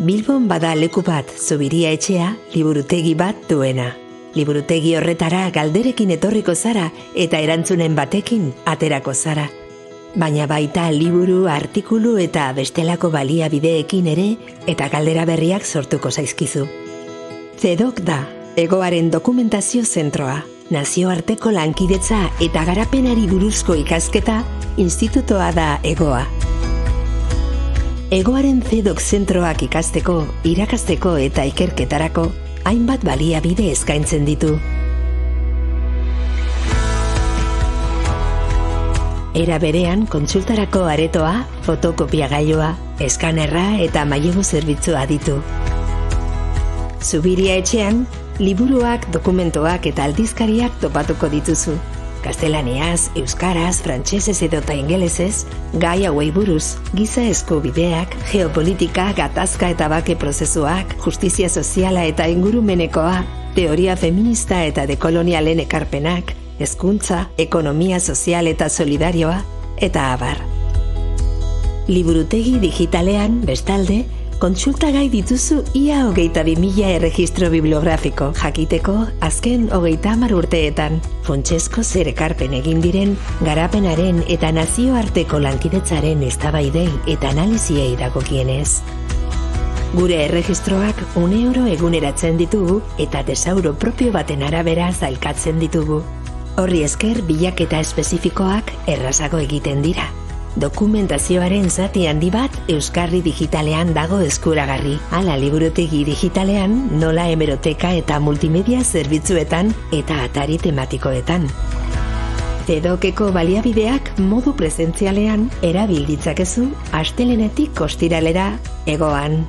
Bilbon bada leku bat zubiria etxea liburutegi bat duena. Liburutegi horretara galderekin etorriko zara eta erantzunen batekin aterako zara. Baina baita liburu, artikulu eta bestelako baliabideekin ere eta galdera berriak sortuko zaizkizu. Zedok da, egoaren dokumentazio zentroa, nazioarteko lankidetza eta garapenari buruzko ikasketa, institutoa da egoa. Egoaren zedok zentroak ikasteko, irakasteko eta ikerketarako, hainbat baliabide eskaintzen ditu. Era berean, kontsultarako aretoa, fotokopia gaioa, eskanerra eta mailegu zerbitzua ditu. Zubiria etxean, liburuak, dokumentoak eta aldizkariak topatuko dituzu. Gaztelaniaz, euskaraz, frantsesez edo ta ingelesez, gai hauei buruz, giza eskubideak, geopolitika, gatazka eta bake prozesuak, justizia soziala eta ingurumenekoa, teoria feminista eta dekolonialen ekarpenak, hezkuntza, ekonomia sozial eta solidarioa, eta abar. Liburutegi digitalean, bestalde, kontsulta gai dituzu ia hogeita bi mila erregistro bibliografiko jakiteko azken hogeita hamar urteetan. Fontsesko zerekarpen egin diren, garapenaren eta nazioarteko lankidetzaren eztabaidei eta analiziei dagokienez. Gure erregistroak une oro eguneratzen ditugu eta tesauro propio baten arabera zailkatzen ditugu. Horri esker bilaketa espezifikoak errazago egiten dira dokumentazioaren zati handi bat Euskarri digitalean dago eskuragarri. Hala liburutegi digitalean, nola hemeroteka eta multimedia zerbitzuetan eta atari tematikoetan. Zedokeko baliabideak modu presentzialean erabilditzakezu astelenetik kostiralera egoan.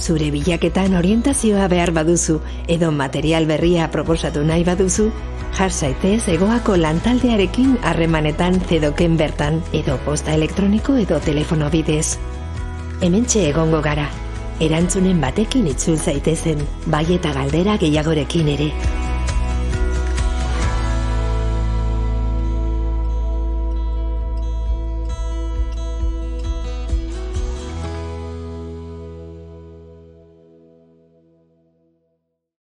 Zure bilaketan orientazioa behar baduzu edo material berria proposatu nahi baduzu, jar egoako lantaldearekin harremanetan zedoken bertan edo posta elektroniko edo telefono bidez. Hementxe egongo gara, erantzunen batekin itzul zaitezen, bai eta galdera gehiagorekin ere.